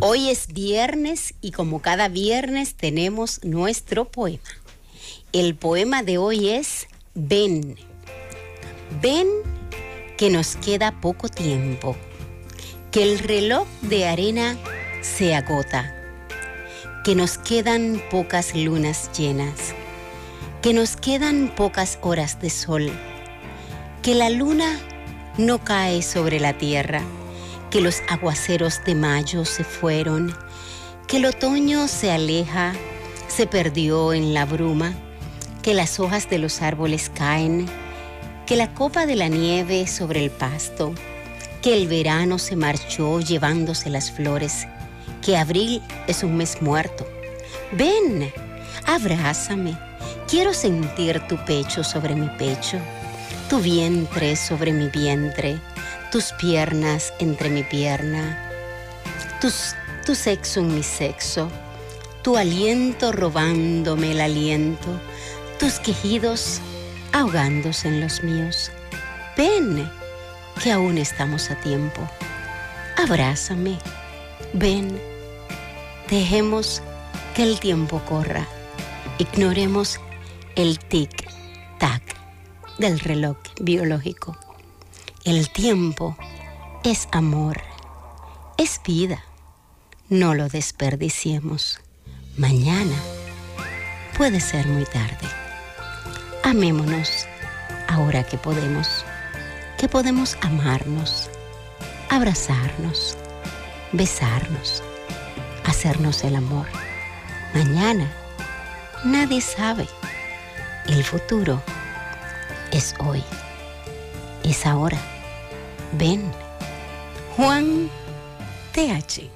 Hoy es viernes y como cada viernes tenemos nuestro poema. El poema de hoy es Ven. Ven que nos queda poco tiempo, que el reloj de arena se agota, que nos quedan pocas lunas llenas, que nos quedan pocas horas de sol, que la luna no cae sobre la tierra que los aguaceros de mayo se fueron, que el otoño se aleja, se perdió en la bruma, que las hojas de los árboles caen, que la copa de la nieve sobre el pasto, que el verano se marchó llevándose las flores, que abril es un mes muerto. Ven, abrázame, quiero sentir tu pecho sobre mi pecho, tu vientre sobre mi vientre tus piernas entre mi pierna, tu sexo en mi sexo, tu aliento robándome el aliento, tus quejidos ahogándose en los míos. Ven, que aún estamos a tiempo. Abrázame, ven, dejemos que el tiempo corra, ignoremos el tic-tac del reloj biológico. El tiempo es amor, es vida. No lo desperdiciemos. Mañana puede ser muy tarde. Amémonos ahora que podemos, que podemos amarnos, abrazarnos, besarnos, hacernos el amor. Mañana nadie sabe. El futuro es hoy, es ahora. Ven, Juan TH.